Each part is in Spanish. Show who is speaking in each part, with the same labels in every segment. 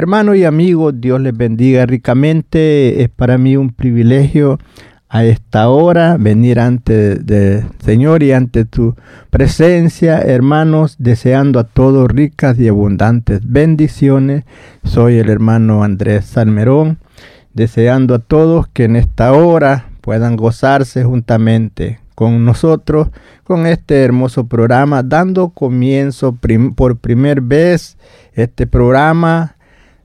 Speaker 1: Hermano y amigo, Dios les bendiga ricamente. Es para mí un privilegio a esta hora venir ante de Señor y ante tu presencia, hermanos, deseando a todos ricas y abundantes bendiciones. Soy el hermano Andrés Salmerón, deseando a todos que en esta hora puedan gozarse juntamente con nosotros con este hermoso programa, dando comienzo por primera vez este programa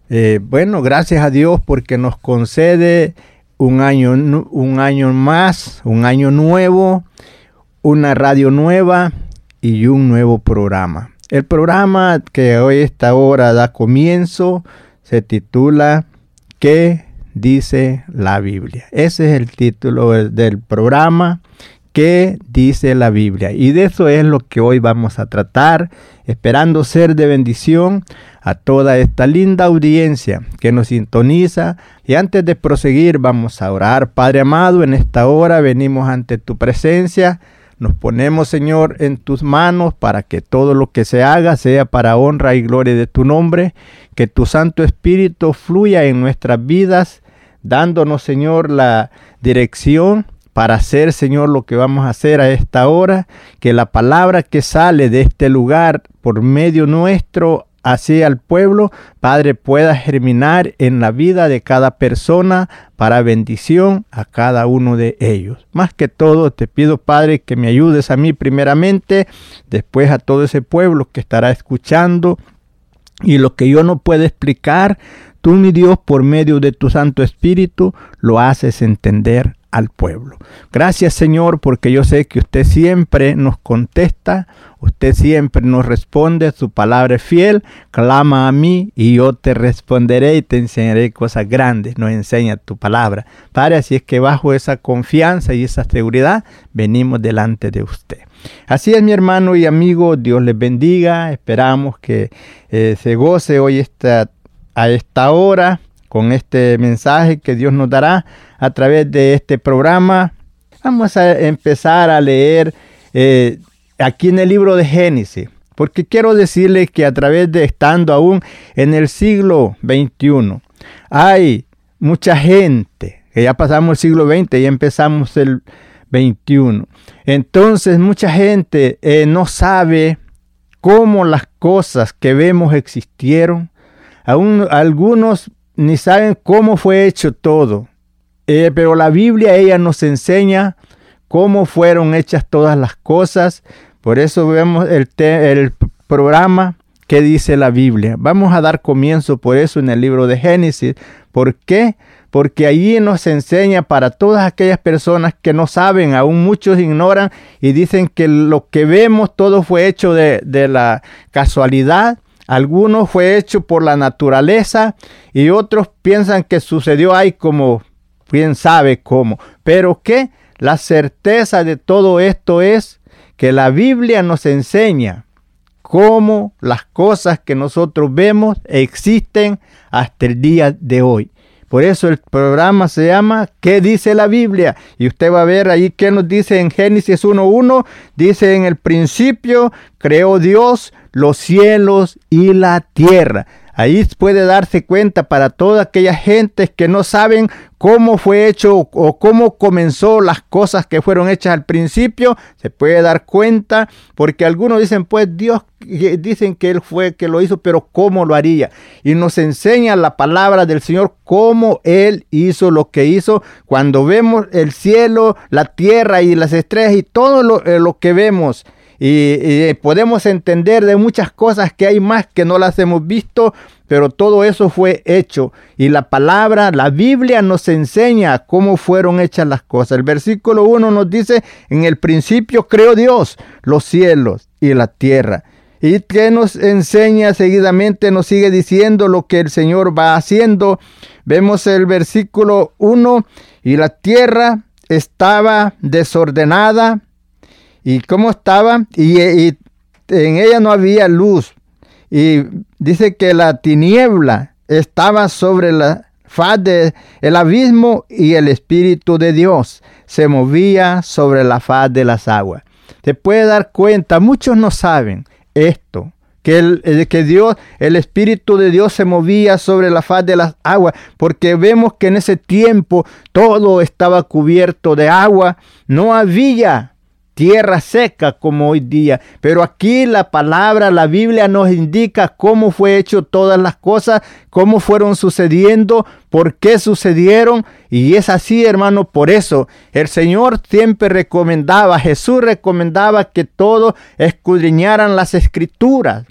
Speaker 1: eh, bueno, gracias a Dios porque nos concede un año, un año más, un año nuevo, una radio nueva y un nuevo programa. El programa que hoy esta hora da comienzo se titula ¿Qué dice la Biblia? Ese es el título del programa. ¿Qué dice la Biblia? Y de eso es lo que hoy vamos a tratar, esperando ser de bendición a toda esta linda audiencia que nos sintoniza. Y antes de proseguir, vamos a orar. Padre amado, en esta hora venimos ante tu presencia. Nos ponemos, Señor, en tus manos para que todo lo que se haga sea para honra y gloria de tu nombre. Que tu Santo Espíritu fluya en nuestras vidas, dándonos, Señor, la dirección para hacer, Señor, lo que vamos a hacer a esta hora. Que la palabra que sale de este lugar por medio nuestro hacia el pueblo, Padre, pueda germinar en la vida de cada persona para bendición a cada uno de ellos. Más que todo, te pido, Padre, que me ayudes a mí primeramente, después a todo ese pueblo que estará escuchando y lo que yo no puedo explicar, tú, mi Dios, por medio de tu Santo Espíritu, lo haces entender al pueblo. Gracias Señor porque yo sé que usted siempre nos contesta, usted siempre nos responde, su palabra es fiel, clama a mí y yo te responderé y te enseñaré cosas grandes, nos enseña tu palabra. Padre, así es que bajo esa confianza y esa seguridad venimos delante de usted. Así es mi hermano y amigo, Dios les bendiga, esperamos que eh, se goce hoy a esta hora con este mensaje que Dios nos dará a través de este programa. Vamos a empezar a leer eh, aquí en el libro de Génesis, porque quiero decirles que a través de estando aún en el siglo XXI, hay mucha gente, ya pasamos el siglo XX y empezamos el 21. Entonces mucha gente eh, no sabe cómo las cosas que vemos existieron. Aún algunos ni saben cómo fue hecho todo. Eh, pero la Biblia ella nos enseña cómo fueron hechas todas las cosas. Por eso vemos el, el programa que dice la Biblia. Vamos a dar comienzo por eso en el libro de Génesis. ¿Por qué? Porque allí nos enseña para todas aquellas personas que no saben, aún muchos ignoran y dicen que lo que vemos todo fue hecho de, de la casualidad. Algunos fue hecho por la naturaleza y otros piensan que sucedió ahí como quién sabe cómo. Pero que la certeza de todo esto es que la Biblia nos enseña cómo las cosas que nosotros vemos existen hasta el día de hoy. Por eso el programa se llama ¿Qué dice la Biblia? Y usted va a ver ahí qué nos dice en Génesis 1.1. Dice en el principio creó Dios los cielos y la tierra. Ahí puede darse cuenta para todas aquellas gentes que no saben cómo fue hecho o cómo comenzó las cosas que fueron hechas al principio, se puede dar cuenta porque algunos dicen, pues Dios dicen que él fue que lo hizo, pero cómo lo haría. Y nos enseña la palabra del Señor cómo él hizo lo que hizo. Cuando vemos el cielo, la tierra y las estrellas y todo lo, eh, lo que vemos y, podemos entender de muchas cosas que hay más que no las hemos visto, pero todo eso fue hecho. Y la palabra, la Biblia nos enseña cómo fueron hechas las cosas. El versículo 1 nos dice, en el principio creó Dios los cielos y la tierra. Y que nos enseña seguidamente, nos sigue diciendo lo que el Señor va haciendo. Vemos el versículo 1, y la tierra estaba desordenada ¿Y cómo estaba? Y, en ella no había luz. Y dice que la tiniebla estaba sobre la faz del el abismo y el Espíritu de Dios se movía sobre la faz de las aguas. Te puede dar cuenta, muchos no saben esto, que, el, que Dios, el Espíritu de Dios se movía sobre la faz de las aguas, porque vemos que en ese tiempo todo estaba cubierto de agua, no había tierra seca como hoy día. Pero aquí la palabra, la Biblia nos indica cómo fue hecho todas las cosas, cómo fueron sucediendo, por qué sucedieron. Y es así, hermano, por eso el Señor siempre recomendaba, Jesús recomendaba que todos escudriñaran las escrituras.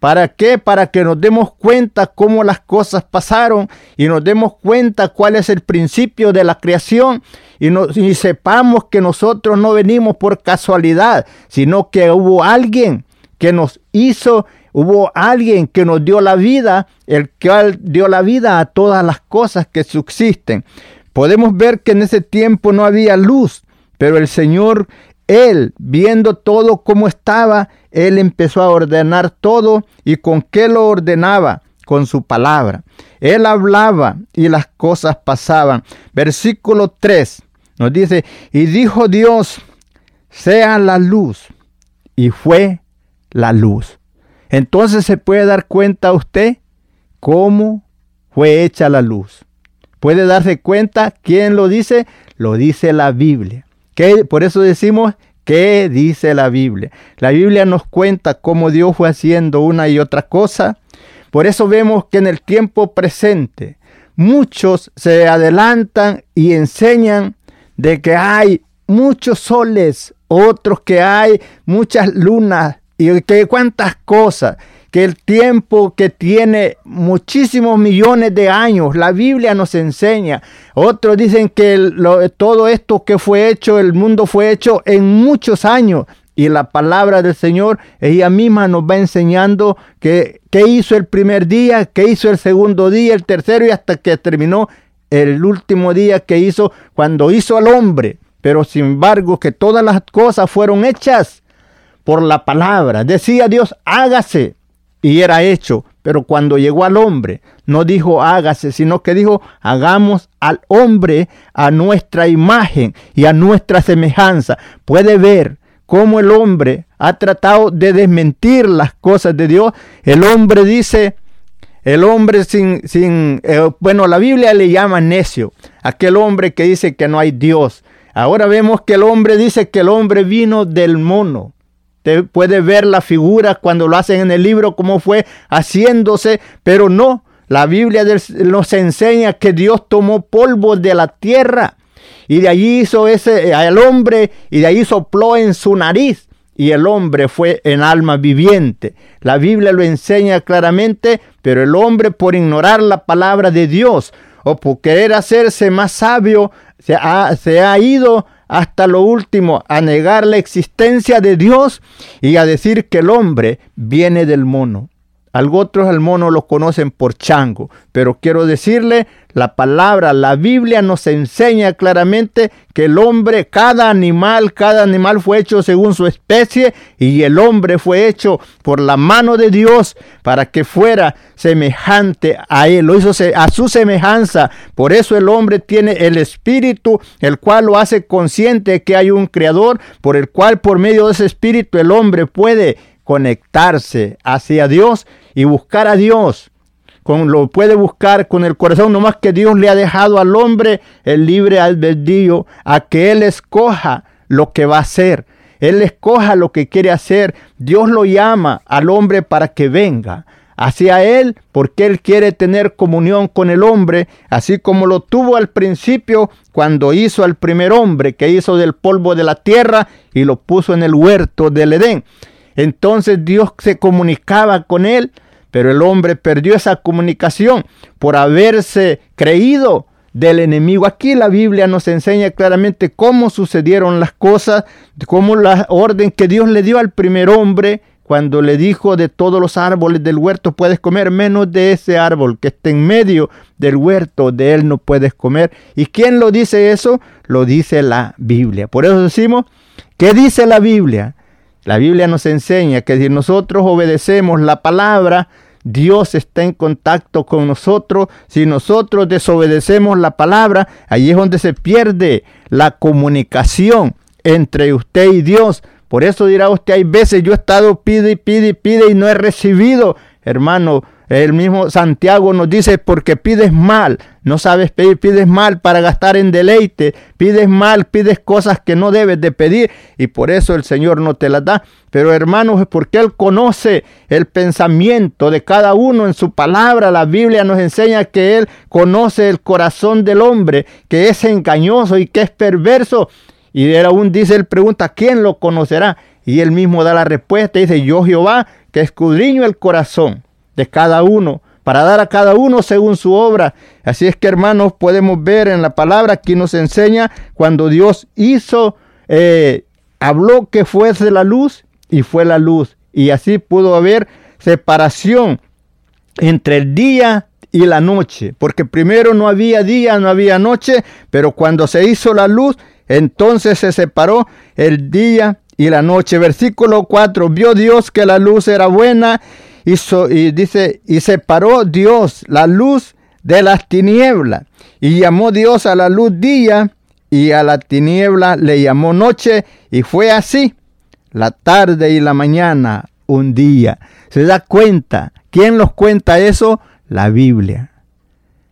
Speaker 1: ¿Para qué? Para que nos demos cuenta cómo las cosas pasaron y nos demos cuenta cuál es el principio de la creación y, y sepamos que nosotros no venimos por casualidad, sino que hubo alguien que nos hizo, hubo alguien que nos dio la vida, el que dio la vida a todas las cosas que subsisten. Podemos ver que en ese tiempo no había luz, pero el Señor él, viendo todo como estaba, él empezó a ordenar todo y con qué lo ordenaba? Con su palabra. Él hablaba y las cosas pasaban. Versículo 3 nos dice, y dijo Dios, sea la luz. Y fue la luz. Entonces se puede dar cuenta usted cómo fue hecha la luz. Puede darse cuenta quién lo dice, lo dice la Biblia. Por eso decimos, ¿qué dice la Biblia? La Biblia nos cuenta cómo Dios fue haciendo una y otra cosa. Por eso vemos que en el tiempo presente muchos se adelantan y enseñan de que hay muchos soles, otros que hay muchas lunas y que cuántas cosas que el tiempo que tiene muchísimos millones de años, la Biblia nos enseña. Otros dicen que todo esto que fue hecho, el mundo fue hecho en muchos años. Y la palabra del Señor, ella misma nos va enseñando que, qué hizo el primer día, qué hizo el segundo día, el tercero y hasta que terminó el último día que hizo cuando hizo al hombre. Pero sin embargo que todas las cosas fueron hechas por la palabra. Decía Dios, hágase y era hecho. Pero cuando llegó al hombre, no dijo hágase, sino que dijo hagamos al hombre a nuestra imagen y a nuestra semejanza. Puede ver cómo el hombre ha tratado de desmentir las cosas de Dios. El hombre dice, el hombre sin, sin eh, bueno, la Biblia le llama necio, aquel hombre que dice que no hay Dios, Ahora vemos que el hombre dice que el hombre vino del mono. Puede ver la figura cuando lo hacen en el libro, cómo fue haciéndose, pero no. La Biblia nos enseña que Dios tomó polvo de la tierra y de allí hizo ese al hombre y de allí sopló en su nariz y el hombre fue en alma viviente. La Biblia lo enseña claramente, pero el hombre por ignorar la palabra de Dios o por querer hacerse más sabio se ha, se ha ido hasta lo último a negar la existencia de Dios y a decir que el hombre viene del mono. Algo otros al mono lo conocen por chango, pero quiero decirle, la palabra, la Biblia nos enseña claramente que el hombre, cada animal, cada animal fue hecho según su especie y el hombre fue hecho por la mano de Dios para que fuera semejante a él, lo hizo a su semejanza. Por eso el hombre tiene el espíritu, el cual lo hace consciente que hay un creador, por el cual por medio de ese espíritu el hombre puede conectarse hacia Dios y buscar a Dios. Con, lo puede buscar con el corazón, no más que Dios le ha dejado al hombre el libre albedrío a que él escoja lo que va a hacer. Él escoja lo que quiere hacer. Dios lo llama al hombre para que venga hacia Él porque Él quiere tener comunión con el hombre, así como lo tuvo al principio cuando hizo al primer hombre que hizo del polvo de la tierra y lo puso en el huerto del Edén. Entonces Dios se comunicaba con él, pero el hombre perdió esa comunicación por haberse creído del enemigo. Aquí la Biblia nos enseña claramente cómo sucedieron las cosas, cómo la orden que Dios le dio al primer hombre cuando le dijo de todos los árboles del huerto puedes comer menos de ese árbol que está en medio del huerto, de él no puedes comer. ¿Y quién lo dice eso? Lo dice la Biblia. Por eso decimos, ¿qué dice la Biblia? La Biblia nos enseña que si nosotros obedecemos la palabra, Dios está en contacto con nosotros. Si nosotros desobedecemos la palabra, ahí es donde se pierde la comunicación entre usted y Dios. Por eso dirá usted, hay veces yo he estado pide y pide y pide y no he recibido. Hermano, el mismo Santiago nos dice, porque pides mal, no sabes pedir, pides mal para gastar en deleite, pides mal, pides cosas que no debes de pedir y por eso el Señor no te las da. Pero hermanos, es porque Él conoce el pensamiento de cada uno en su palabra. La Biblia nos enseña que Él conoce el corazón del hombre, que es engañoso y que es perverso. Y él aún dice, él pregunta, ¿quién lo conocerá? Y él mismo da la respuesta, dice, yo Jehová, que escudriño el corazón de cada uno, para dar a cada uno según su obra. Así es que hermanos, podemos ver en la palabra que nos enseña cuando Dios hizo, eh, habló que fuese la luz y fue la luz. Y así pudo haber separación entre el día y la noche, porque primero no había día, no había noche, pero cuando se hizo la luz, entonces se separó el día y la noche. Versículo 4, vio Dios que la luz era buena y dice, y separó Dios la luz de las tinieblas. Y llamó Dios a la luz día y a la tiniebla le llamó noche. Y fue así, la tarde y la mañana, un día. ¿Se da cuenta? ¿Quién nos cuenta eso? La Biblia.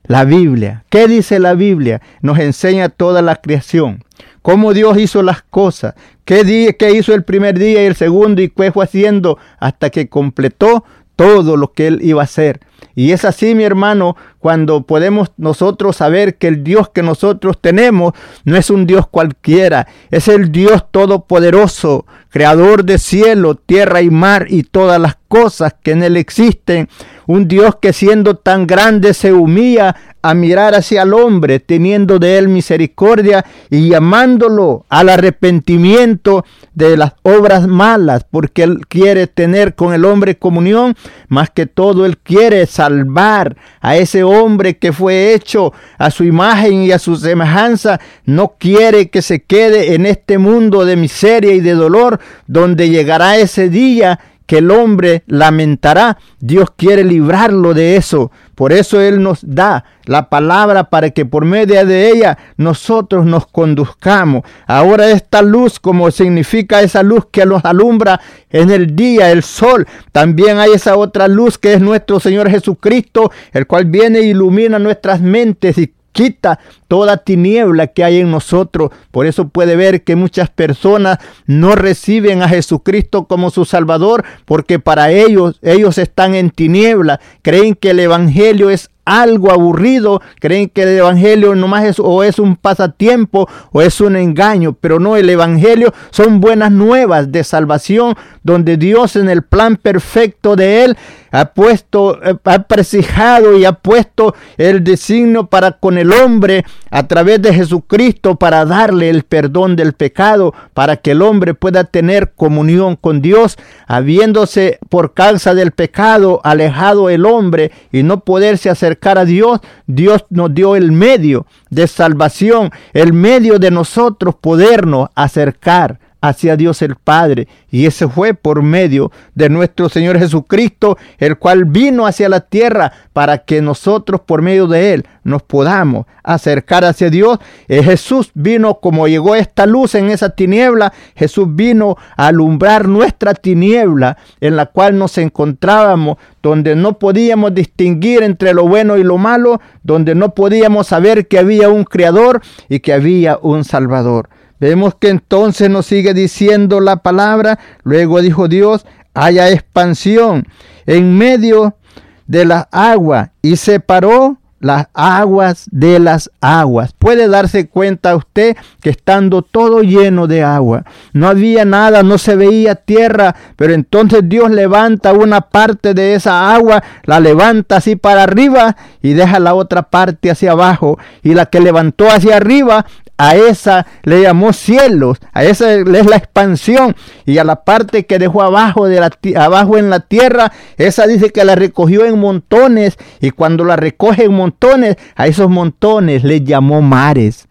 Speaker 1: La Biblia. ¿Qué dice la Biblia? Nos enseña toda la creación. Cómo Dios hizo las cosas. ¿Qué, día, qué hizo el primer día y el segundo y qué fue haciendo hasta que completó todo lo que Él iba a hacer. Y es así, mi hermano, cuando podemos nosotros saber que el Dios que nosotros tenemos no es un Dios cualquiera, es el Dios todopoderoso, creador de cielo, tierra y mar y todas las cosas que en Él existen. Un Dios que siendo tan grande se humilla a mirar hacia el hombre, teniendo de él misericordia y llamándolo al arrepentimiento de las obras malas, porque él quiere tener con el hombre comunión, más que todo él quiere salvar a ese hombre que fue hecho a su imagen y a su semejanza, no quiere que se quede en este mundo de miseria y de dolor, donde llegará ese día que el hombre lamentará. Dios quiere librarlo de eso. Por eso Él nos da la palabra para que por medio de ella nosotros nos conduzcamos. Ahora esta luz, como significa esa luz que nos alumbra en el día, el sol, también hay esa otra luz que es nuestro Señor Jesucristo, el cual viene e ilumina nuestras mentes y quita toda tiniebla que hay en nosotros. Por eso puede ver que muchas personas no reciben a Jesucristo como su Salvador, porque para ellos ellos están en tiniebla, creen que el Evangelio es algo aburrido, creen que el evangelio nomás es o es un pasatiempo o es un engaño, pero no, el evangelio son buenas nuevas de salvación donde Dios en el plan perfecto de él ha puesto, eh, ha precijado y ha puesto el designio para con el hombre a través de Jesucristo para darle el perdón del pecado, para que el hombre pueda tener comunión con Dios, habiéndose por causa del pecado alejado el hombre y no poderse acercar a Dios, Dios nos dio el medio de salvación, el medio de nosotros podernos acercar hacia Dios el Padre. Y ese fue por medio de nuestro Señor Jesucristo, el cual vino hacia la tierra para que nosotros por medio de Él nos podamos acercar hacia Dios. Eh, Jesús vino como llegó esta luz en esa tiniebla. Jesús vino a alumbrar nuestra tiniebla en la cual nos encontrábamos, donde no podíamos distinguir entre lo bueno y lo malo, donde no podíamos saber que había un Creador y que había un Salvador. Vemos que entonces nos sigue diciendo la palabra, luego dijo Dios, haya expansión en medio de la agua y separó las aguas de las aguas. Puede darse cuenta usted que estando todo lleno de agua, no había nada, no se veía tierra, pero entonces Dios levanta una parte de esa agua, la levanta así para arriba y deja la otra parte hacia abajo. Y la que levantó hacia arriba a esa le llamó cielos, a esa es la expansión y a la parte que dejó abajo de la abajo en la tierra, esa dice que la recogió en montones y cuando la recoge en montones, a esos montones le llamó mares.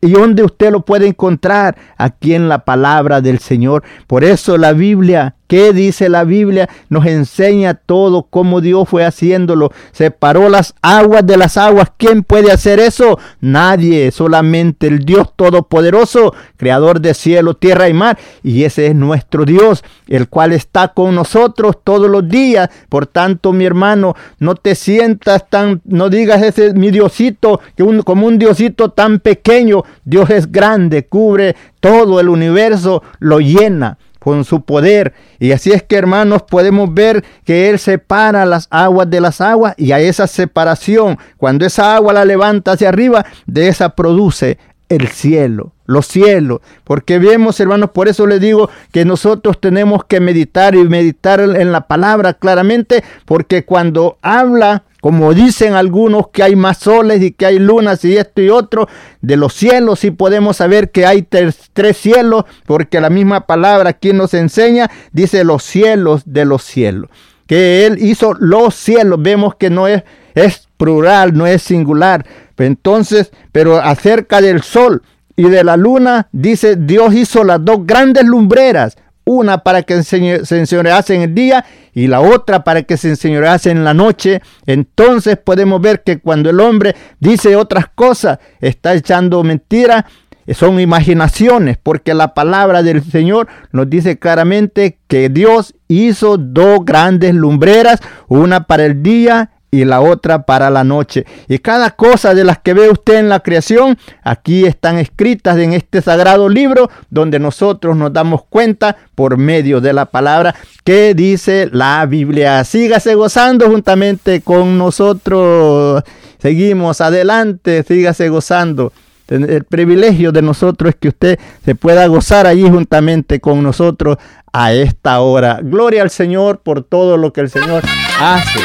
Speaker 1: ¿Y dónde usted lo puede encontrar? Aquí en la palabra del Señor. Por eso la Biblia ¿Qué dice la Biblia? Nos enseña todo cómo Dios fue haciéndolo. Separó las aguas de las aguas. ¿Quién puede hacer eso? Nadie, solamente el Dios Todopoderoso, Creador de cielo, tierra y mar. Y ese es nuestro Dios, el cual está con nosotros todos los días. Por tanto, mi hermano, no te sientas tan, no digas ese es mi Diosito, que un, como un Diosito tan pequeño. Dios es grande, cubre todo el universo, lo llena con su poder. Y así es que hermanos podemos ver que Él separa las aguas de las aguas y a esa separación, cuando esa agua la levanta hacia arriba, de esa produce el cielo, los cielos. Porque vemos, hermanos, por eso les digo que nosotros tenemos que meditar y meditar en la palabra claramente, porque cuando habla como dicen algunos que hay más soles y que hay lunas y esto y otro, de los cielos sí podemos saber que hay tres, cielos, porque la misma palabra aquí nos enseña, dice los cielos de los cielos. Que Él hizo los cielos, vemos que no es, es plural, no es singular. Entonces, pero acerca del sol y de la luna, dice Dios hizo las dos grandes lumbreras, una para que se enseñorease en el día y la otra para que se enseñorease en la noche. Entonces podemos ver que cuando el hombre dice otras cosas, está echando mentira, son imaginaciones, porque la palabra del Señor nos dice claramente que Dios hizo dos grandes lumbreras, una para el día y la otra para la noche. Y cada cosa de las que ve usted en la creación, aquí están escritas en este sagrado libro donde nosotros nos damos cuenta por medio de la palabra que dice la Biblia. Sígase gozando juntamente con nosotros. Seguimos adelante, sígase gozando. El privilegio de nosotros es que usted se pueda gozar allí juntamente con nosotros a esta hora. Gloria al Señor por todo lo que el Señor hace.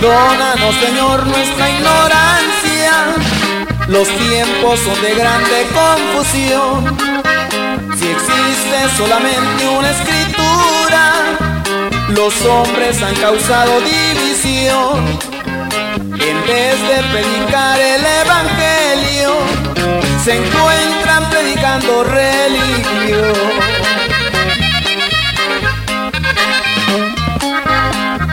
Speaker 2: Perdónanos, Señor, nuestra ignorancia. Los tiempos son de grande confusión. Si existe solamente una escritura, los hombres han causado división. En vez de predicar el evangelio, se encuentran predicando religión.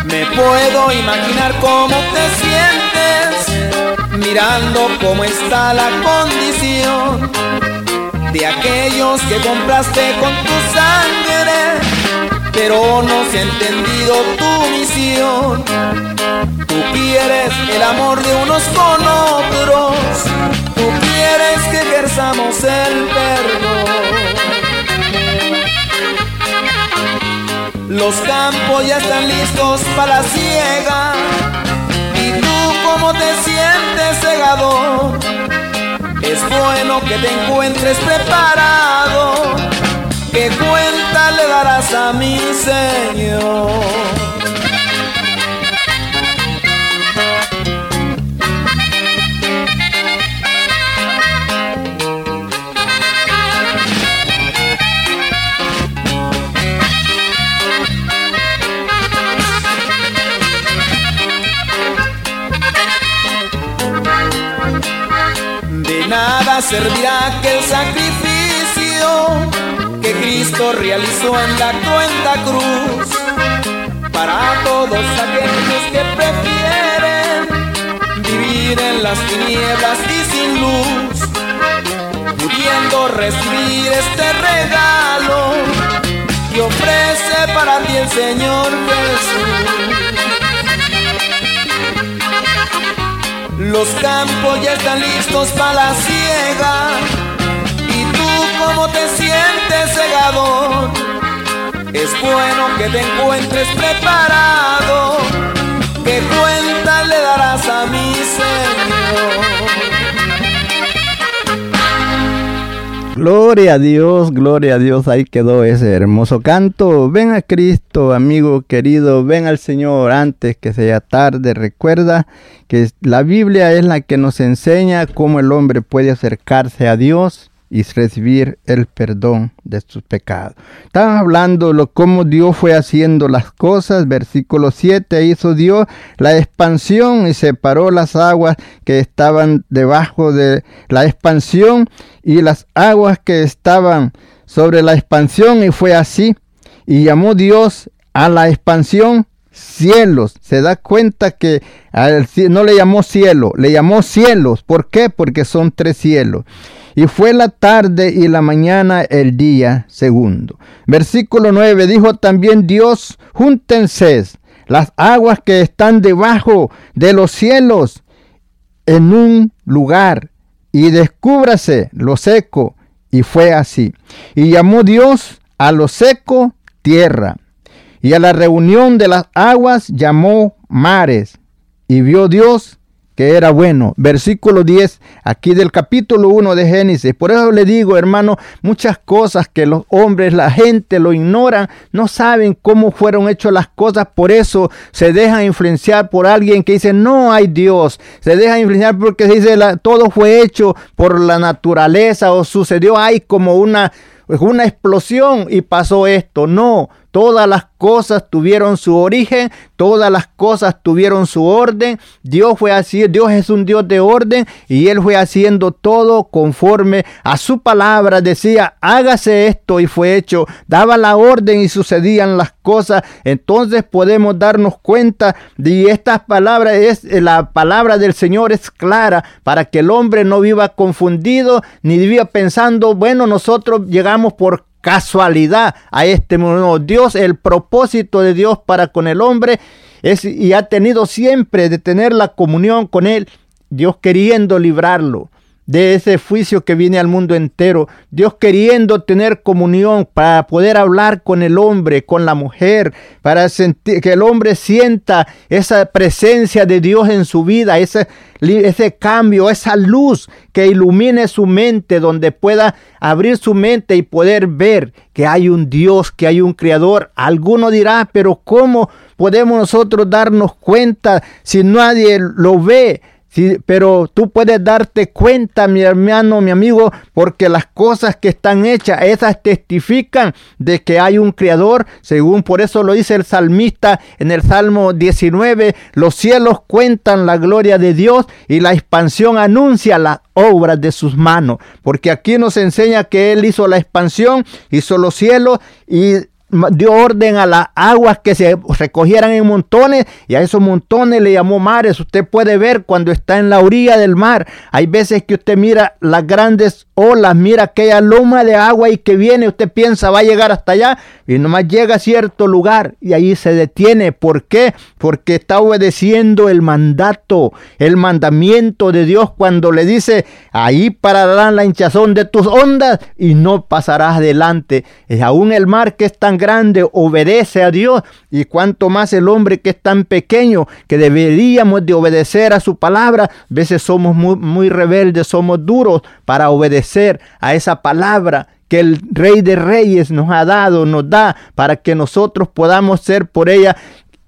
Speaker 2: Me Puedo imaginar cómo te sientes mirando cómo está la condición de aquellos que compraste con tu sangre, pero no se ha entendido tu misión. Tú quieres el amor de unos con otros, tú quieres que ejerzamos el perdón. Los campos ya están listos para la ciega. ¿Y tú cómo te sientes, segador? Es bueno que te encuentres preparado. ¿Qué cuenta le darás a mi Señor? Servirá que el sacrificio que Cristo realizó en la cuenta cruz para todos aquellos que prefieren vivir en las tinieblas y sin luz, pudiendo recibir este regalo que ofrece para ti el Señor Jesús. Los campos ya están listos para la ciega. ¿Y tú cómo te sientes, segador? Es bueno que te encuentres preparado. ¿Qué cuenta le darás a mi Señor?
Speaker 1: Gloria a Dios, gloria a Dios. Ahí quedó ese hermoso canto. Ven a Cristo, amigo querido. Ven al Señor antes que sea tarde. Recuerda que la Biblia es la que nos enseña cómo el hombre puede acercarse a Dios y recibir el perdón de sus pecados. Estamos hablando de cómo Dios fue haciendo las cosas. Versículo 7 hizo Dios la expansión y separó las aguas que estaban debajo de la expansión y las aguas que estaban sobre la expansión y fue así. Y llamó Dios a la expansión cielos. Se da cuenta que no le llamó cielo, le llamó cielos. ¿Por qué? Porque son tres cielos. Y fue la tarde y la mañana el día segundo. Versículo 9 dijo también Dios, júntense las aguas que están debajo de los cielos en un lugar y descúbrase lo seco. Y fue así. Y llamó Dios a lo seco tierra. Y a la reunión de las aguas llamó mares. Y vio Dios que era bueno. Versículo 10, aquí del capítulo 1 de Génesis. Por eso le digo, hermano, muchas cosas que los hombres, la gente lo ignoran, no saben cómo fueron hechas las cosas, por eso se dejan influenciar por alguien que dice, no hay Dios. Se deja influenciar porque dice, todo fue hecho por la naturaleza o sucedió, hay como una una explosión y pasó esto. No, Todas las cosas tuvieron su origen, todas las cosas tuvieron su orden. Dios fue así, Dios es un Dios de orden y Él fue haciendo todo conforme a su palabra. Decía, hágase esto y fue hecho. Daba la orden y sucedían las cosas. Entonces podemos darnos cuenta de estas palabras, es la palabra del Señor es clara para que el hombre no viva confundido ni viva pensando, bueno, nosotros llegamos por casualidad a este mundo. Dios, el propósito de Dios para con el hombre es y ha tenido siempre de tener la comunión con él, Dios queriendo librarlo de ese juicio que viene al mundo entero. Dios queriendo tener comunión para poder hablar con el hombre, con la mujer, para sentir, que el hombre sienta esa presencia de Dios en su vida, ese, ese cambio, esa luz que ilumine su mente, donde pueda abrir su mente y poder ver que hay un Dios, que hay un Creador. Alguno dirá, pero ¿cómo podemos nosotros darnos cuenta si nadie lo ve? Pero tú puedes darte cuenta, mi hermano, mi amigo, porque las cosas que están hechas, esas testifican de que hay un creador, según por eso lo dice el salmista en el Salmo 19, los cielos cuentan la gloria de Dios y la expansión anuncia las obras de sus manos, porque aquí nos enseña que Él hizo la expansión, hizo los cielos y dio orden a las aguas que se recogieran en montones y a esos montones le llamó mares. Usted puede ver cuando está en la orilla del mar. Hay veces que usted mira las grandes olas, mira aquella loma de agua y que viene, usted piensa va a llegar hasta allá y nomás llega a cierto lugar y ahí se detiene. ¿Por qué? Porque está obedeciendo el mandato, el mandamiento de Dios cuando le dice, ahí pararán la hinchazón de tus ondas y no pasarás adelante. Es aún el mar que es tan grande obedece a Dios y cuanto más el hombre que es tan pequeño que deberíamos de obedecer a su palabra. A veces somos muy, muy rebeldes, somos duros para obedecer a esa palabra que el Rey de Reyes nos ha dado, nos da, para que nosotros podamos ser por ella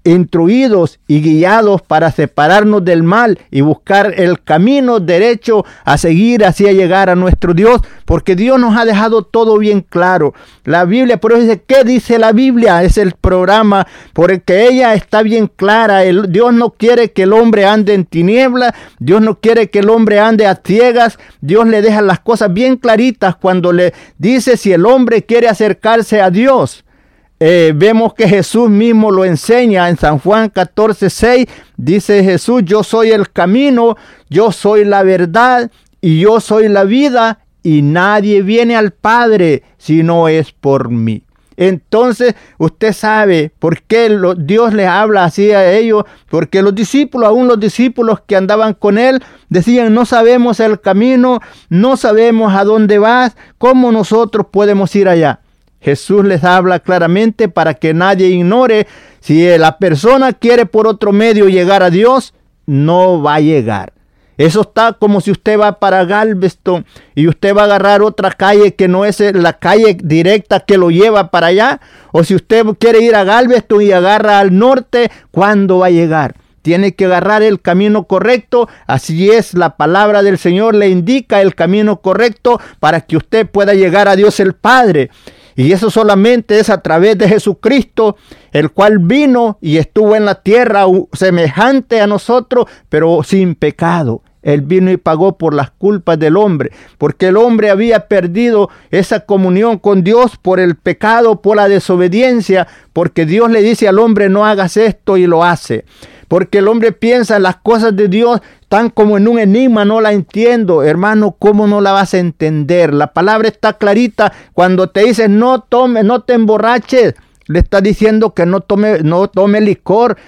Speaker 1: instruidos y guiados para separarnos del mal y buscar el camino derecho a seguir hacia llegar a nuestro Dios, porque Dios nos ha dejado todo bien claro. La Biblia, por eso dice, ¿qué dice la Biblia? Es el programa porque ella está bien clara. Dios no quiere que el hombre ande en tinieblas, Dios no quiere que el hombre ande a ciegas, Dios le deja las cosas bien claritas cuando le dice si el hombre quiere acercarse a Dios eh, vemos que Jesús mismo lo enseña en San Juan 14, 6. Dice Jesús, yo soy el camino, yo soy la verdad y yo soy la vida y nadie viene al Padre si no es por mí. Entonces usted sabe por qué Dios le habla así a ellos, porque los discípulos, aún los discípulos que andaban con él, decían, no sabemos el camino, no sabemos a dónde vas, ¿cómo nosotros podemos ir allá? Jesús les habla claramente para que nadie ignore si la persona quiere por otro medio llegar a Dios, no va a llegar. Eso está como si usted va para Galveston y usted va a agarrar otra calle que no es la calle directa que lo lleva para allá. O si usted quiere ir a Galveston y agarra al norte, ¿cuándo va a llegar? Tiene que agarrar el camino correcto. Así es, la palabra del Señor le indica el camino correcto para que usted pueda llegar a Dios el Padre. Y eso solamente es a través de Jesucristo, el cual vino y estuvo en la tierra semejante a nosotros, pero sin pecado. Él vino y pagó por las culpas del hombre, porque el hombre había perdido esa comunión con Dios por el pecado, por la desobediencia, porque Dios le dice al hombre no hagas esto y lo hace. Porque el hombre piensa en las cosas de Dios tan como en un enigma, no la entiendo. Hermano, ¿cómo no la vas a entender? La palabra está clarita cuando te dice no tome, no te emborraches. Le está diciendo que no tome, no tome licor.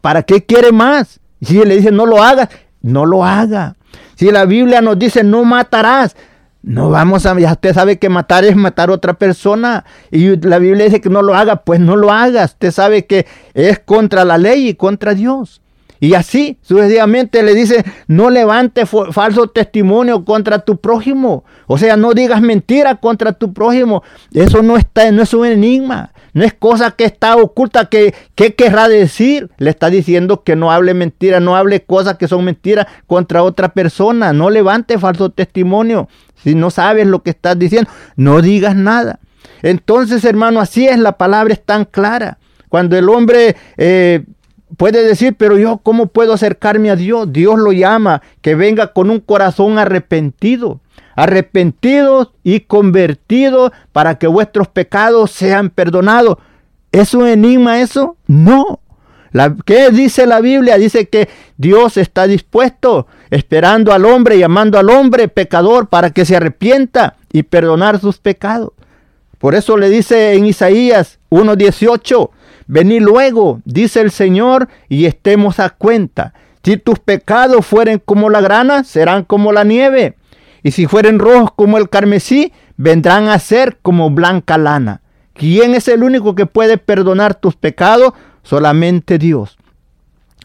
Speaker 1: ¿Para qué quiere más? Si le dice no lo hagas, no lo haga. Si la Biblia nos dice no matarás, no vamos a, ya usted sabe que matar es matar a otra persona. Y la Biblia dice que no lo haga, pues no lo haga. Usted sabe que es contra la ley y contra Dios. Y así sucesivamente le dice, no levante falso testimonio contra tu prójimo. O sea, no digas mentira contra tu prójimo. Eso no está, no es un enigma. No es cosa que está oculta, que, ¿qué querrá decir? Le está diciendo que no hable mentira, no hable cosas que son mentiras contra otra persona. No levante falso testimonio. Si no sabes lo que estás diciendo, no digas nada. Entonces, hermano, así es, la palabra es tan clara. Cuando el hombre eh, puede decir, pero yo, ¿cómo puedo acercarme a Dios? Dios lo llama, que venga con un corazón arrepentido, arrepentidos y convertidos para que vuestros pecados sean perdonados. ¿Es un enigma eso? No. La, ¿Qué dice la Biblia? Dice que Dios está dispuesto, esperando al hombre, llamando al hombre pecador para que se arrepienta y perdonar sus pecados. Por eso le dice en Isaías 1.18, Vení luego, dice el Señor, y estemos a cuenta. Si tus pecados fueren como la grana, serán como la nieve. Y si fueren rojos como el carmesí, vendrán a ser como blanca lana. ¿Quién es el único que puede perdonar tus pecados? Solamente Dios.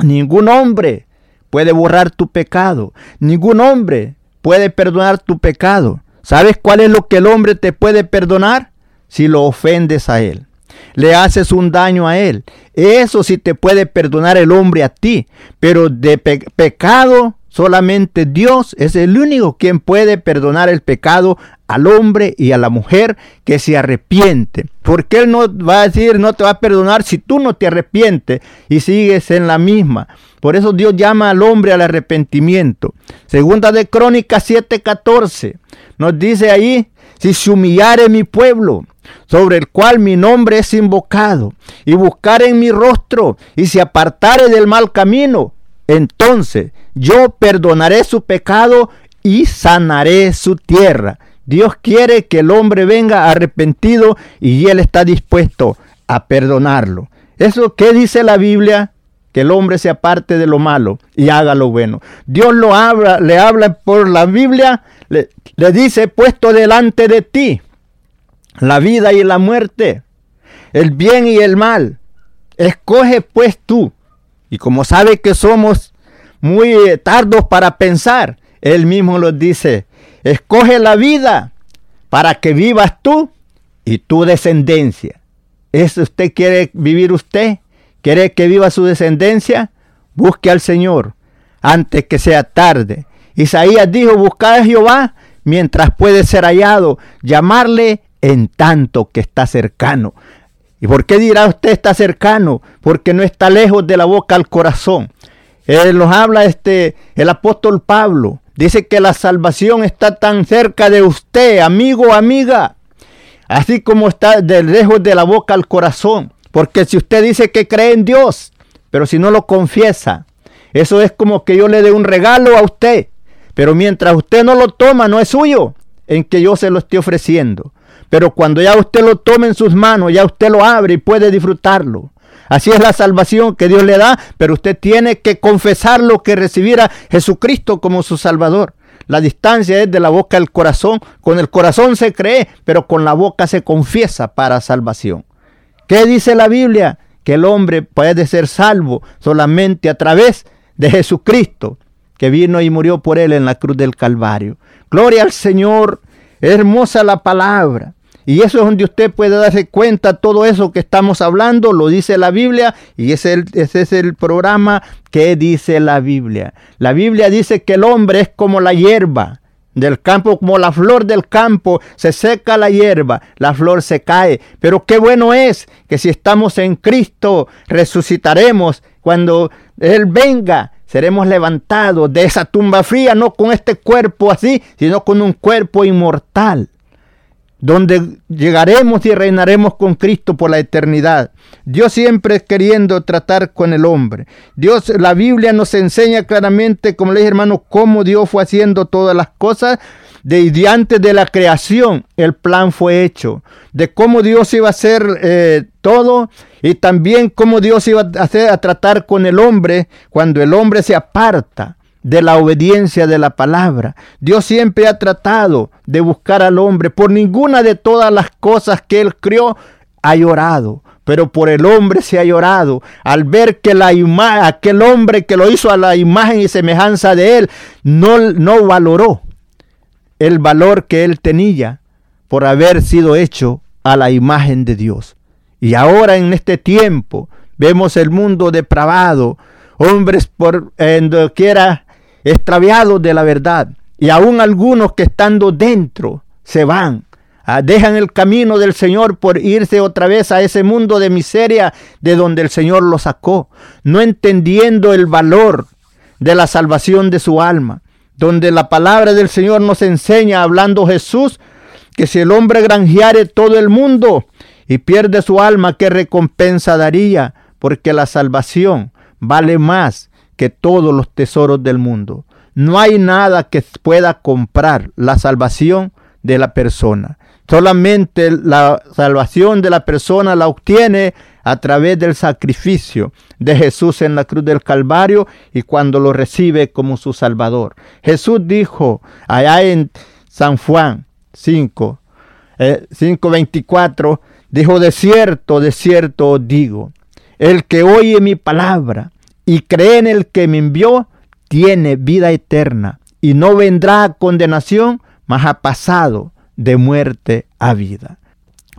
Speaker 1: Ningún hombre puede borrar tu pecado. Ningún hombre puede perdonar tu pecado. ¿Sabes cuál es lo que el hombre te puede perdonar? Si lo ofendes a él le haces un daño a él. Eso sí te puede perdonar el hombre a ti, pero de pecado solamente Dios es el único quien puede perdonar el pecado al hombre y a la mujer que se arrepiente. Porque Él no va a decir, no te va a perdonar si tú no te arrepientes y sigues en la misma. Por eso Dios llama al hombre al arrepentimiento. Segunda de Crónicas 7:14 nos dice ahí, si se humillare mi pueblo, sobre el cual mi nombre es invocado, y buscare en mi rostro, y se apartare del mal camino, entonces yo perdonaré su pecado y sanaré su tierra. Dios quiere que el hombre venga arrepentido y él está dispuesto a perdonarlo. ¿Eso qué dice la Biblia? Que el hombre se aparte de lo malo y haga lo bueno. Dios lo habla, le habla por la Biblia, le, dice, puesto delante de ti la vida y la muerte, el bien y el mal. Escoge pues tú. Y como sabe que somos muy tardos para pensar, él mismo nos dice, escoge la vida para que vivas tú y tu descendencia. ¿Eso usted quiere vivir usted? ¿Quiere que viva su descendencia? Busque al Señor antes que sea tarde. Isaías dijo, buscad a Jehová mientras puede ser hallado, llamarle en tanto que está cercano. ¿Y por qué dirá usted está cercano? Porque no está lejos de la boca al corazón. Él nos habla este, el apóstol Pablo. Dice que la salvación está tan cerca de usted, amigo, amiga. Así como está de lejos de la boca al corazón. Porque si usted dice que cree en Dios, pero si no lo confiesa, eso es como que yo le dé un regalo a usted. Pero mientras usted no lo toma, no es suyo en que yo se lo esté ofreciendo. Pero cuando ya usted lo tome en sus manos, ya usted lo abre y puede disfrutarlo. Así es la salvación que Dios le da, pero usted tiene que confesar lo que recibiera Jesucristo como su Salvador. La distancia es de la boca al corazón. Con el corazón se cree, pero con la boca se confiesa para salvación. ¿Qué dice la Biblia? Que el hombre puede ser salvo solamente a través de Jesucristo, que vino y murió por él en la cruz del Calvario. Gloria al Señor. Hermosa la palabra. Y eso es donde usted puede darse cuenta, todo eso que estamos hablando, lo dice la Biblia y ese, ese es el programa que dice la Biblia. La Biblia dice que el hombre es como la hierba del campo, como la flor del campo, se seca la hierba, la flor se cae. Pero qué bueno es que si estamos en Cristo, resucitaremos cuando Él venga. Seremos levantados de esa tumba fría, no con este cuerpo así, sino con un cuerpo inmortal donde llegaremos y reinaremos con Cristo por la eternidad. Dios siempre queriendo tratar con el hombre. Dios, la Biblia nos enseña claramente, como le dije hermano, cómo Dios fue haciendo todas las cosas. De, antes de la creación, el plan fue hecho. De cómo Dios iba a hacer eh, todo y también cómo Dios iba a tratar con el hombre cuando el hombre se aparta de la obediencia de la palabra. Dios siempre ha tratado de buscar al hombre. Por ninguna de todas las cosas que él crió ha llorado. Pero por el hombre se ha llorado al ver que la aquel hombre que lo hizo a la imagen y semejanza de él no, no valoró el valor que él tenía por haber sido hecho a la imagen de Dios. Y ahora en este tiempo vemos el mundo depravado, hombres por en quiera extraviados de la verdad. Y aún algunos que estando dentro se van, ah, dejan el camino del Señor por irse otra vez a ese mundo de miseria de donde el Señor los sacó, no entendiendo el valor de la salvación de su alma, donde la palabra del Señor nos enseña, hablando Jesús, que si el hombre granjeare todo el mundo y pierde su alma, ¿qué recompensa daría? Porque la salvación vale más que todos los tesoros del mundo. No hay nada que pueda comprar la salvación de la persona. Solamente la salvación de la persona la obtiene a través del sacrificio de Jesús en la cruz del Calvario y cuando lo recibe como su Salvador. Jesús dijo allá en San Juan 5, 5.24, eh, dijo, de cierto, de cierto digo, el que oye mi palabra y cree en el que me envió, tiene vida eterna y no vendrá a condenación, mas ha pasado de muerte a vida.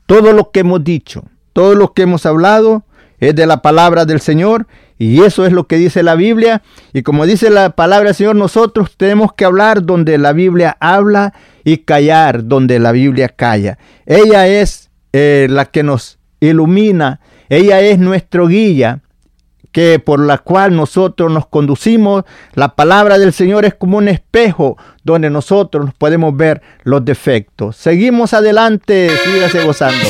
Speaker 1: Todo lo que hemos dicho, todo lo que hemos hablado es de la palabra del Señor y eso es lo que dice la Biblia. Y como dice la palabra del Señor, nosotros tenemos que hablar donde la Biblia habla y callar donde la Biblia calla. Ella es eh, la que nos ilumina, ella es nuestro guía que por la cual nosotros nos conducimos. La palabra del Señor es como un espejo donde nosotros podemos ver los defectos. Seguimos adelante, sígase gozando.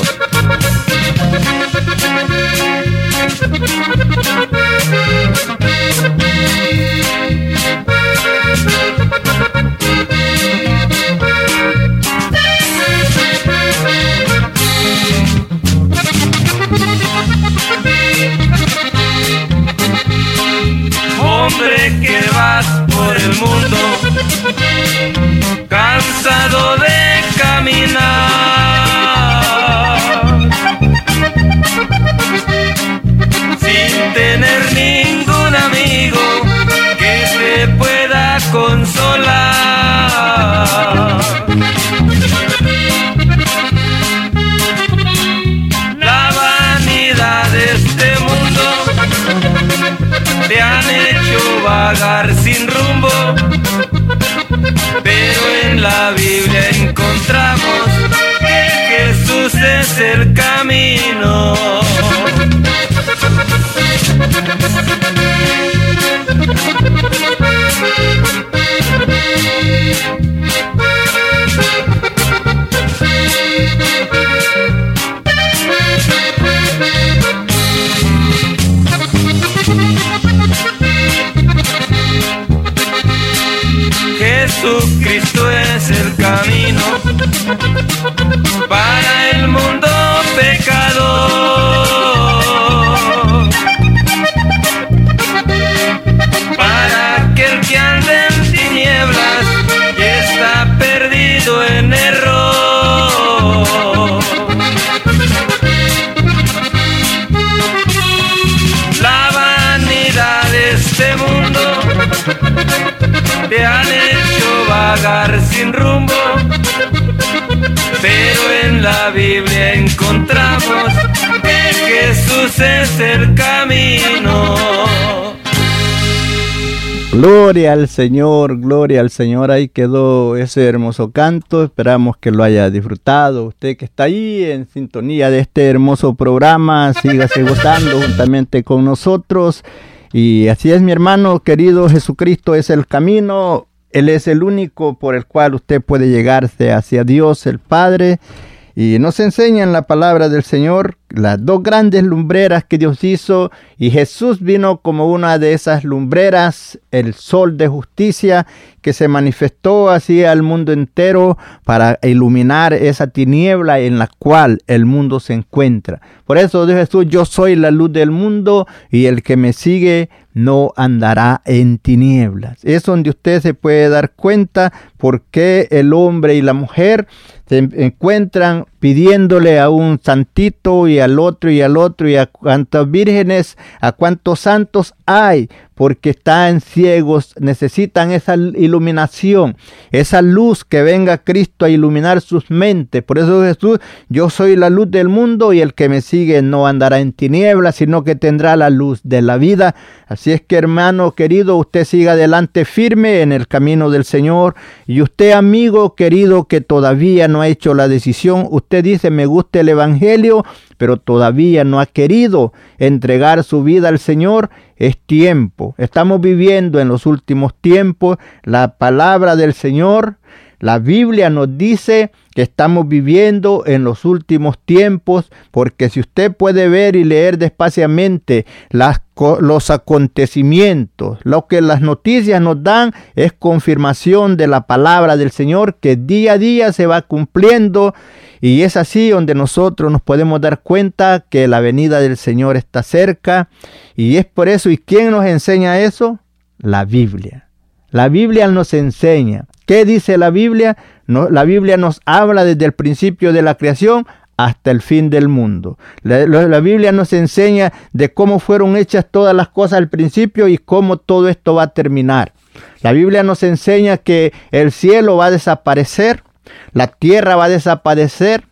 Speaker 3: Hombre que vas por el mundo, cansado de caminar, sin tener ningún
Speaker 1: Gloria al Señor, gloria al Señor. Ahí quedó ese hermoso canto. Esperamos que lo haya disfrutado. Usted que está ahí en sintonía de este hermoso programa, sígase gozando juntamente con nosotros. Y así es, mi hermano querido, Jesucristo es el camino. Él es el único por el cual usted puede llegarse hacia Dios el Padre. Y nos enseña en la palabra del Señor las dos grandes lumbreras que Dios hizo y Jesús vino como una de esas lumbreras, el sol de justicia que se manifestó así al mundo entero para iluminar esa tiniebla en la cual el mundo se encuentra. Por eso dijo Jesús, yo soy la luz del mundo y el que me sigue no andará en tinieblas. Es donde usted se puede dar cuenta por qué el hombre y la mujer se encuentran pidiéndole a un santito y al otro y al otro y a cuántas vírgenes, a cuántos santos hay, porque están ciegos, necesitan esa iluminación, esa luz que venga Cristo a iluminar sus mentes. Por eso Jesús, yo soy la luz del mundo y el que me sigue no andará en tinieblas, sino que tendrá la luz de la vida. Así es que hermano querido, usted siga adelante firme en el camino del Señor. Y usted amigo querido que todavía no ha hecho la decisión, usted dice me gusta el Evangelio, pero todavía no ha querido entregar su vida al Señor, es tiempo. Estamos viviendo en los últimos tiempos. La palabra del Señor, la Biblia nos dice que estamos viviendo en los últimos tiempos, porque si usted puede ver y leer despaciamente los acontecimientos, lo que las noticias nos dan es confirmación de la palabra del Señor que día a día se va cumpliendo y es así donde nosotros nos podemos dar cuenta que la venida del Señor está cerca y es por eso, ¿y quién nos enseña eso? La Biblia. La Biblia nos enseña. ¿Qué dice la Biblia? La Biblia nos habla desde el principio de la creación hasta el fin del mundo. La, Biblia nos enseña de cómo fueron hechas todas las cosas al principio y cómo todo esto va a terminar. La Biblia nos enseña que el cielo va a desaparecer, la tierra va a desaparecer,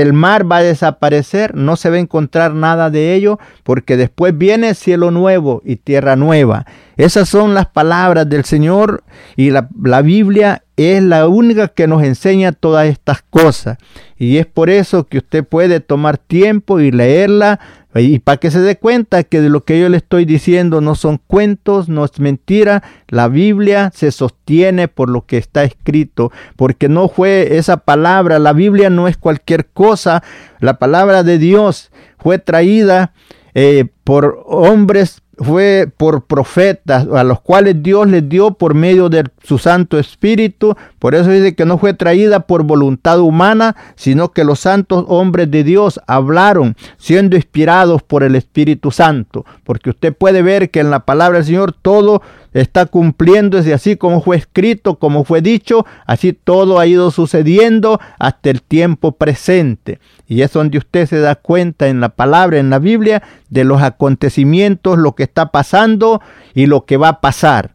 Speaker 1: el mar va a desaparecer, no se va a encontrar nada de ello, porque después viene cielo nuevo y tierra nueva. Esas son las palabras del Señor y la, la, Biblia es la única que nos enseña todas estas cosas. Y es por eso que usted puede tomar tiempo y leerla Y para que se dé cuenta que de lo que yo le estoy diciendo no son cuentos, no es mentira, la Biblia se sostiene por lo que está escrito, porque no fue esa palabra, la Biblia no es cualquier cosa, la palabra de Dios fue traída eh, por hombres fue por profetas a los cuales Dios les dio por medio de su Santo Espíritu. Por eso dice que no fue traída por voluntad humana, sino que los santos hombres de Dios hablaron siendo inspirados por el Espíritu Santo. Porque usted puede ver que en la palabra del Señor todo está cumpliéndose así como fue escrito, como fue dicho, así todo ha ido sucediendo hasta el tiempo presente. Y es donde usted se da cuenta en la palabra, en la Biblia, de los acontecimientos, lo que está pasando y lo que va a pasar.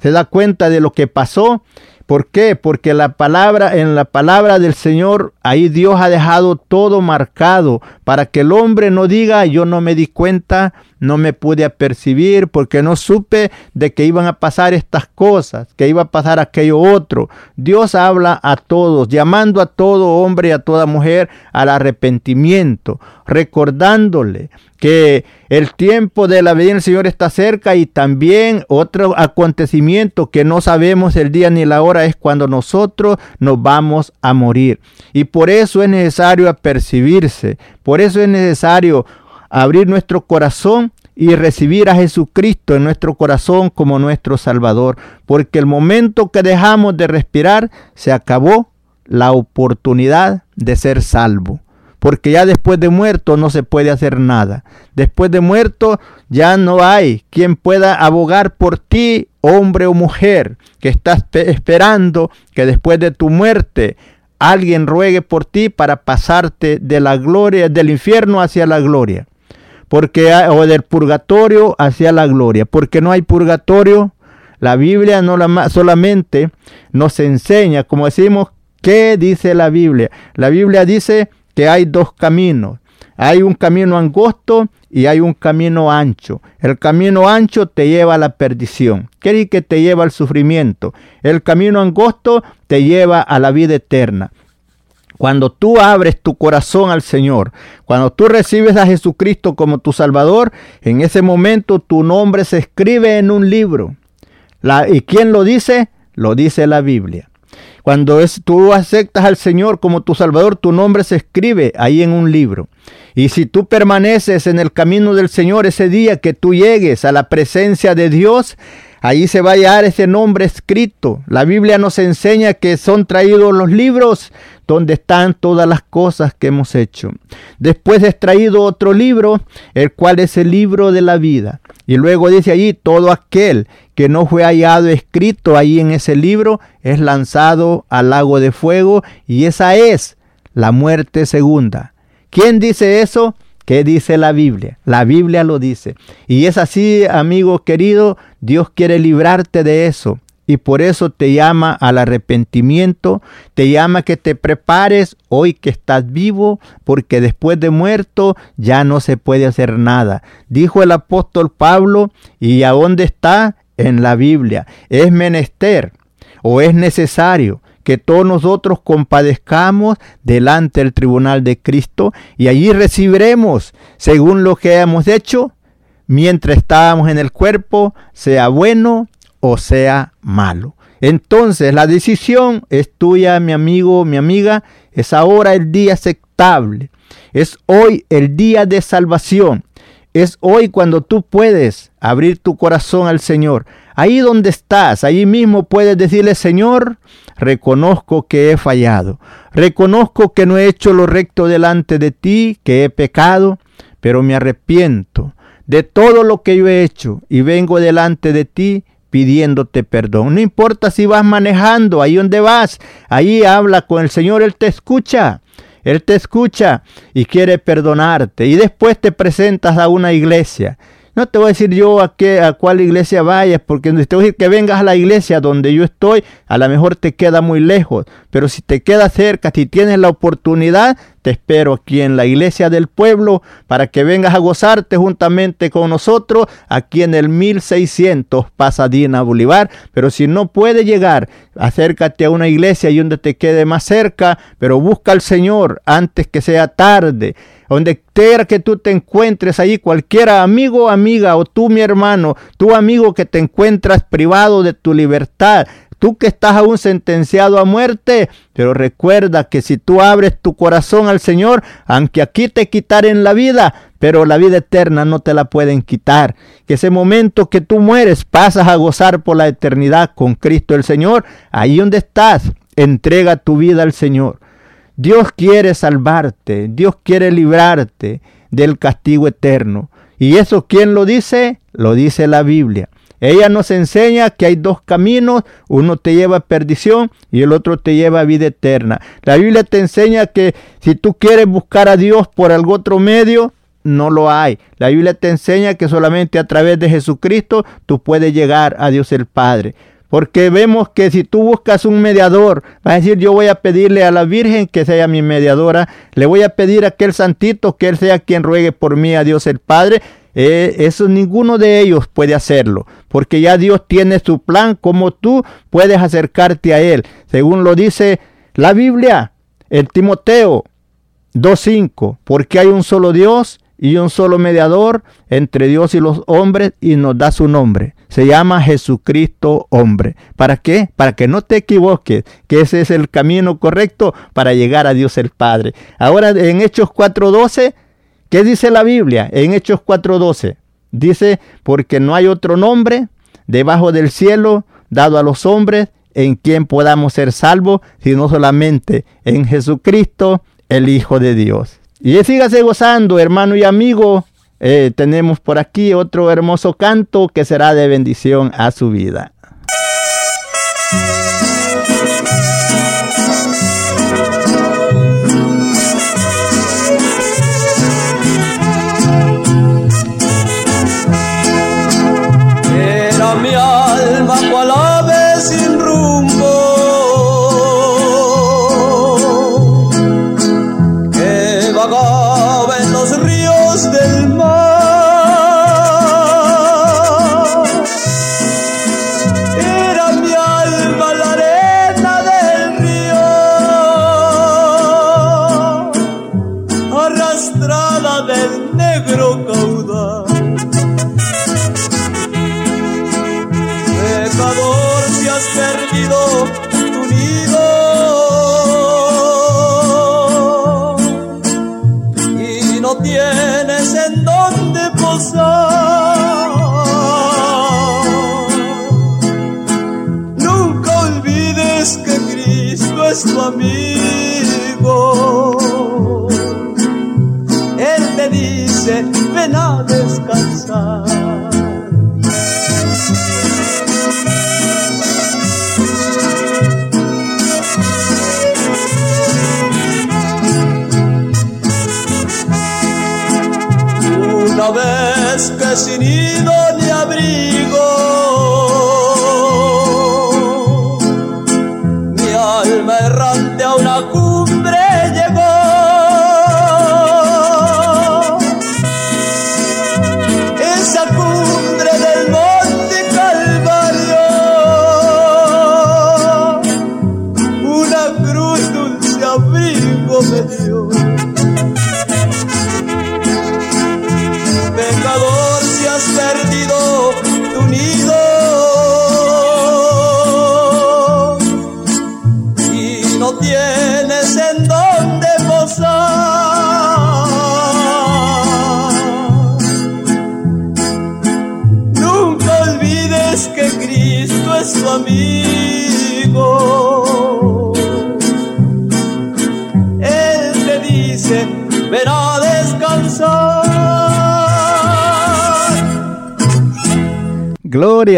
Speaker 1: Se da cuenta de lo que pasó ¿Por qué? Porque la palabra, en la palabra del Señor, ahí Dios ha dejado todo marcado para que el hombre no diga, yo no me di cuenta, no me pude apercibir, porque no supe de que iban a pasar estas cosas, que iba a pasar aquello otro. Dios habla a todos, llamando a todo hombre y a toda mujer al arrepentimiento, recordándole que el tiempo de la venida del Señor está cerca y también otro acontecimiento que no sabemos el día ni la hora es cuando nosotros nos vamos a morir. Y por eso es necesario apercibirse, por eso es necesario abrir nuestro corazón y recibir a Jesucristo en nuestro corazón como nuestro Salvador, porque el momento que dejamos de respirar se acabó la oportunidad de ser salvo porque ya después de muerto no se puede hacer nada. Después de muerto ya no hay quien pueda abogar por ti, hombre o mujer, que estás esperando que después de tu muerte alguien ruegue por ti para pasarte de la gloria del infierno hacia la gloria. Porque o del purgatorio hacia la gloria, porque no hay purgatorio. La Biblia no la, solamente nos enseña, como decimos, ¿qué dice la Biblia? La Biblia dice que hay dos caminos. Hay un camino angosto y hay un camino ancho. El camino ancho te lleva a la perdición. Quiere que te lleva al sufrimiento. El camino angosto te lleva a la vida eterna. Cuando tú abres tu corazón al Señor, cuando tú recibes a Jesucristo como tu Salvador, en ese momento tu nombre se escribe en un libro. ¿Y quién lo dice? Lo dice la Biblia. Cuando es, tú aceptas al Señor como tu Salvador, tu nombre se escribe ahí en un libro. Y si tú permaneces en el camino del Señor ese día que tú llegues a la presencia de Dios, ahí se va a hallar ese nombre escrito. La Biblia nos enseña que son traídos los libros donde están todas las cosas que hemos hecho. Después es traído otro libro, el cual es el libro de la vida. Y luego dice allí, todo aquel que no fue hallado escrito ahí en ese libro es lanzado al lago de fuego y esa es la muerte segunda. ¿Quién dice eso? ¿Qué dice la Biblia? La Biblia lo dice. Y es así, amigo querido, Dios quiere librarte de eso. Y por eso te llama al arrepentimiento, te llama que te prepares hoy que estás vivo, porque después de muerto ya no se puede hacer nada. Dijo el apóstol Pablo, ¿y a dónde está? En la Biblia. Es menester o es necesario que todos nosotros compadezcamos delante del tribunal de Cristo y allí recibiremos, según lo que hemos hecho, mientras estábamos en el cuerpo, sea bueno o sea malo. Entonces la decisión es tuya, mi amigo, mi amiga. Es ahora el día aceptable. Es hoy el día de salvación. Es hoy cuando tú puedes abrir tu corazón al Señor. Ahí donde estás, ahí mismo puedes decirle, Señor, reconozco que he fallado. Reconozco que no he hecho lo recto delante de ti, que he pecado, pero me arrepiento de todo lo que yo he hecho y vengo delante de ti pidiéndote perdón. No importa si vas manejando, ahí donde vas, ahí habla con el Señor, Él te escucha. Él te escucha y quiere perdonarte. Y después te presentas a una iglesia. No te voy a decir yo a, qué, a cuál iglesia vayas, porque te voy a decir que vengas a la iglesia donde yo estoy, a lo mejor te queda muy lejos. Pero si te queda cerca, si tienes la oportunidad, te espero aquí en la iglesia del pueblo para que vengas a gozarte juntamente con nosotros aquí en el 1600 Pasadena Bolívar. Pero si no puedes llegar, acércate a una iglesia y donde te quede más cerca, pero busca al Señor antes que sea tarde. donde quiera que tú te encuentres ahí, cualquiera amigo, amiga, o tú mi hermano, tu amigo que te encuentras privado de tu libertad, tú que estás aún sentenciado a muerte, pero recuerda que si tú abres tu corazón al Señor, aunque aquí te quitaren la vida, pero la vida eterna no te la pueden quitar. Que ese momento que tú mueres pasas a gozar por la eternidad con Cristo el Señor, ahí donde estás, entrega tu vida al Señor. Dios quiere salvarte, Dios quiere librarte del castigo eterno. ¿Y eso quién lo dice? Lo dice la Biblia. Ella nos enseña que hay dos caminos, uno te lleva a perdición y el otro te lleva a vida eterna. La Biblia te enseña que si tú quieres buscar a Dios por algún otro medio, no lo hay. La Biblia te enseña que solamente a través de Jesucristo tú puedes llegar a Dios el Padre. Porque vemos que si tú buscas un mediador, vas a decir, yo voy a pedirle a la Virgen que sea mi mediadora, le voy a pedir a aquel santito que él sea quien ruegue por mí a Dios el Padre. Eh, eso ninguno de ellos puede hacerlo, porque ya Dios tiene su plan, como tú puedes acercarte a Él, según lo dice la Biblia en Timoteo 2.5, porque hay un solo Dios y un solo mediador entre Dios y los hombres y nos da su nombre. Se llama Jesucristo hombre. ¿Para qué? Para que no te equivoques, que ese es el camino correcto para llegar a Dios el Padre. Ahora en Hechos 4.12, ¿qué dice la Biblia? En Hechos 4.12 dice, porque no hay otro nombre debajo del cielo dado a los hombres en quien podamos ser salvos, sino solamente en Jesucristo, el Hijo de Dios. Y sígase gozando, hermano y amigo. Eh, tenemos por aquí otro hermoso canto que será de bendición a su vida.
Speaker 4: Dónde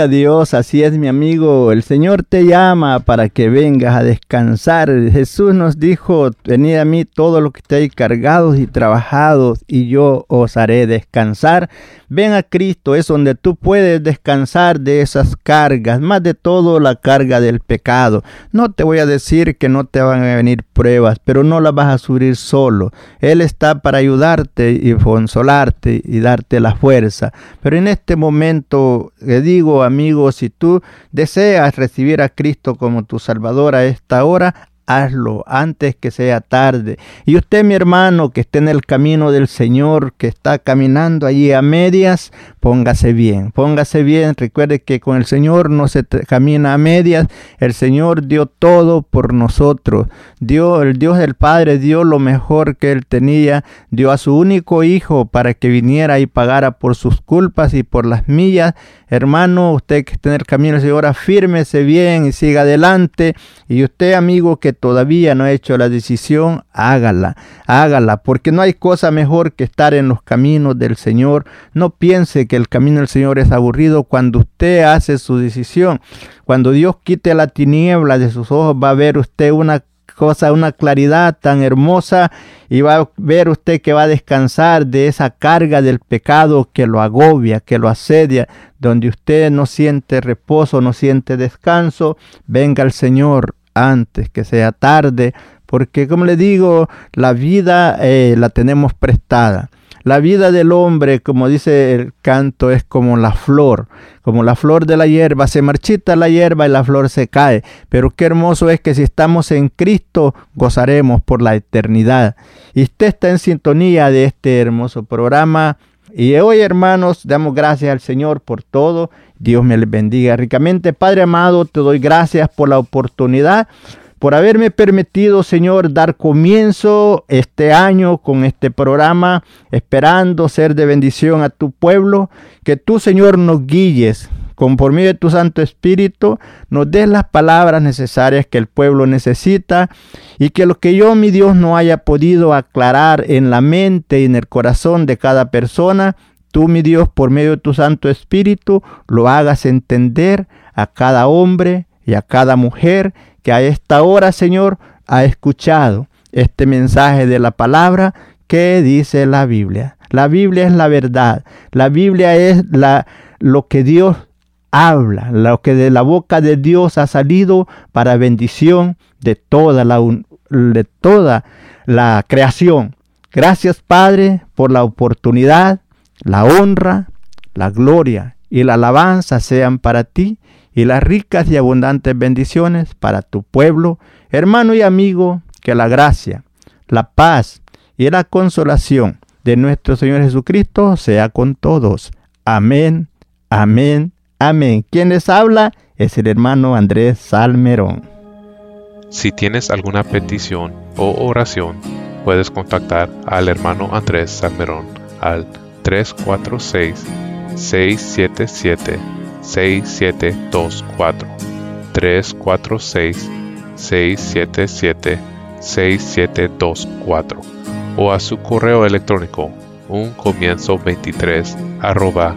Speaker 4: a
Speaker 1: Dios, así es mi amigo. El Señor te llama para que vengas a descansar. Jesús nos dijo, venid a mí todos los que estéis cargados y trabajados y yo os haré descansar. Ven a Cristo, es donde tú puedes descansar de esas cargas, más de todo la carga del pecado. No te voy a decir que no te van a venir pruebas, pero no las vas a sufrir solo. Él está para ayudarte y consolarte y darte la fuerza. Pero en este momento, le digo, amigo, si tú deseas recibir a Cristo como tu Salvador a esta hora, hazlo antes que sea tarde. Y usted, mi hermano, que esté en el camino del Señor, que está caminando allí a medias, póngase bien, póngase bien. Recuerde que con el Señor no se camina a medias. El Señor dio todo por nosotros. Dio, el Dios del Padre dio lo mejor que él tenía. Dio a su único hijo para que viniera y pagara por sus culpas y por las millas. Hermano, usted que está en el camino del Señor, afírmese bien y siga adelante. Y usted, amigo, que todavía no ha hecho la decisión, hágala, hágala, porque no hay cosa mejor que estar en los caminos del Señor. No piense que el camino del Señor es aburrido cuando usted hace su decisión. Cuando Dios quite la tiniebla de sus ojos, va a ver usted una cosa, una claridad tan hermosa y va a ver usted que va a descansar de esa carga del pecado que lo agobia, que lo asedia, donde usted no siente reposo, no siente descanso. Venga el Señor antes que sea tarde, porque como le digo, la vida eh, la tenemos prestada. La vida del hombre, como dice el canto, es como la flor, como la flor de la hierba. Se marchita la hierba y la flor se cae. Pero qué hermoso es que si estamos en Cristo, gozaremos por la eternidad. Y usted está en sintonía de este hermoso programa. Y hoy, hermanos, damos gracias al Señor por todo. Dios me les bendiga ricamente. Padre amado, te doy gracias por la oportunidad por haberme permitido, Señor, dar comienzo este año con este programa, esperando ser de bendición a tu pueblo, que tú, Señor, nos guíes con por medio de tu Santo Espíritu, nos des las palabras necesarias que el pueblo necesita y que lo que yo, mi Dios, no haya podido aclarar en la mente y en el corazón de cada persona, tú, mi Dios, por medio de tu Santo Espíritu, lo hagas entender a cada hombre y a cada mujer que a esta hora, Señor, ha escuchado este mensaje de la palabra que dice la Biblia. La Biblia es la verdad. La Biblia es la, lo que Dios habla, lo que de la boca de Dios ha salido para bendición de toda la, de toda la creación. Gracias, Padre, por la oportunidad, la honra, la gloria y la alabanza sean para ti y las ricas y abundantes bendiciones para tu pueblo, hermano y amigo, que la gracia, la paz y la consolación de nuestro Señor Jesucristo sea con todos. Amén, amén, amén. Quien les habla es el hermano Andrés Salmerón.
Speaker 5: Si tienes alguna petición o oración, puedes contactar al hermano Andrés Salmerón al 346 677 6724 346 677 6724 o a su correo electrónico un comienzo 23 arroba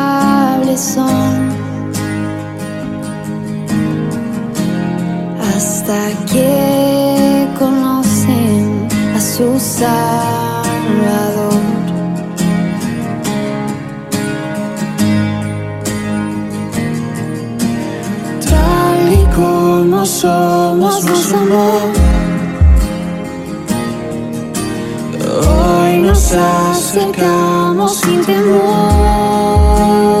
Speaker 6: son hasta que conocen a su Salvador. como somos, nos amó. Hoy nos acercamos sin temor.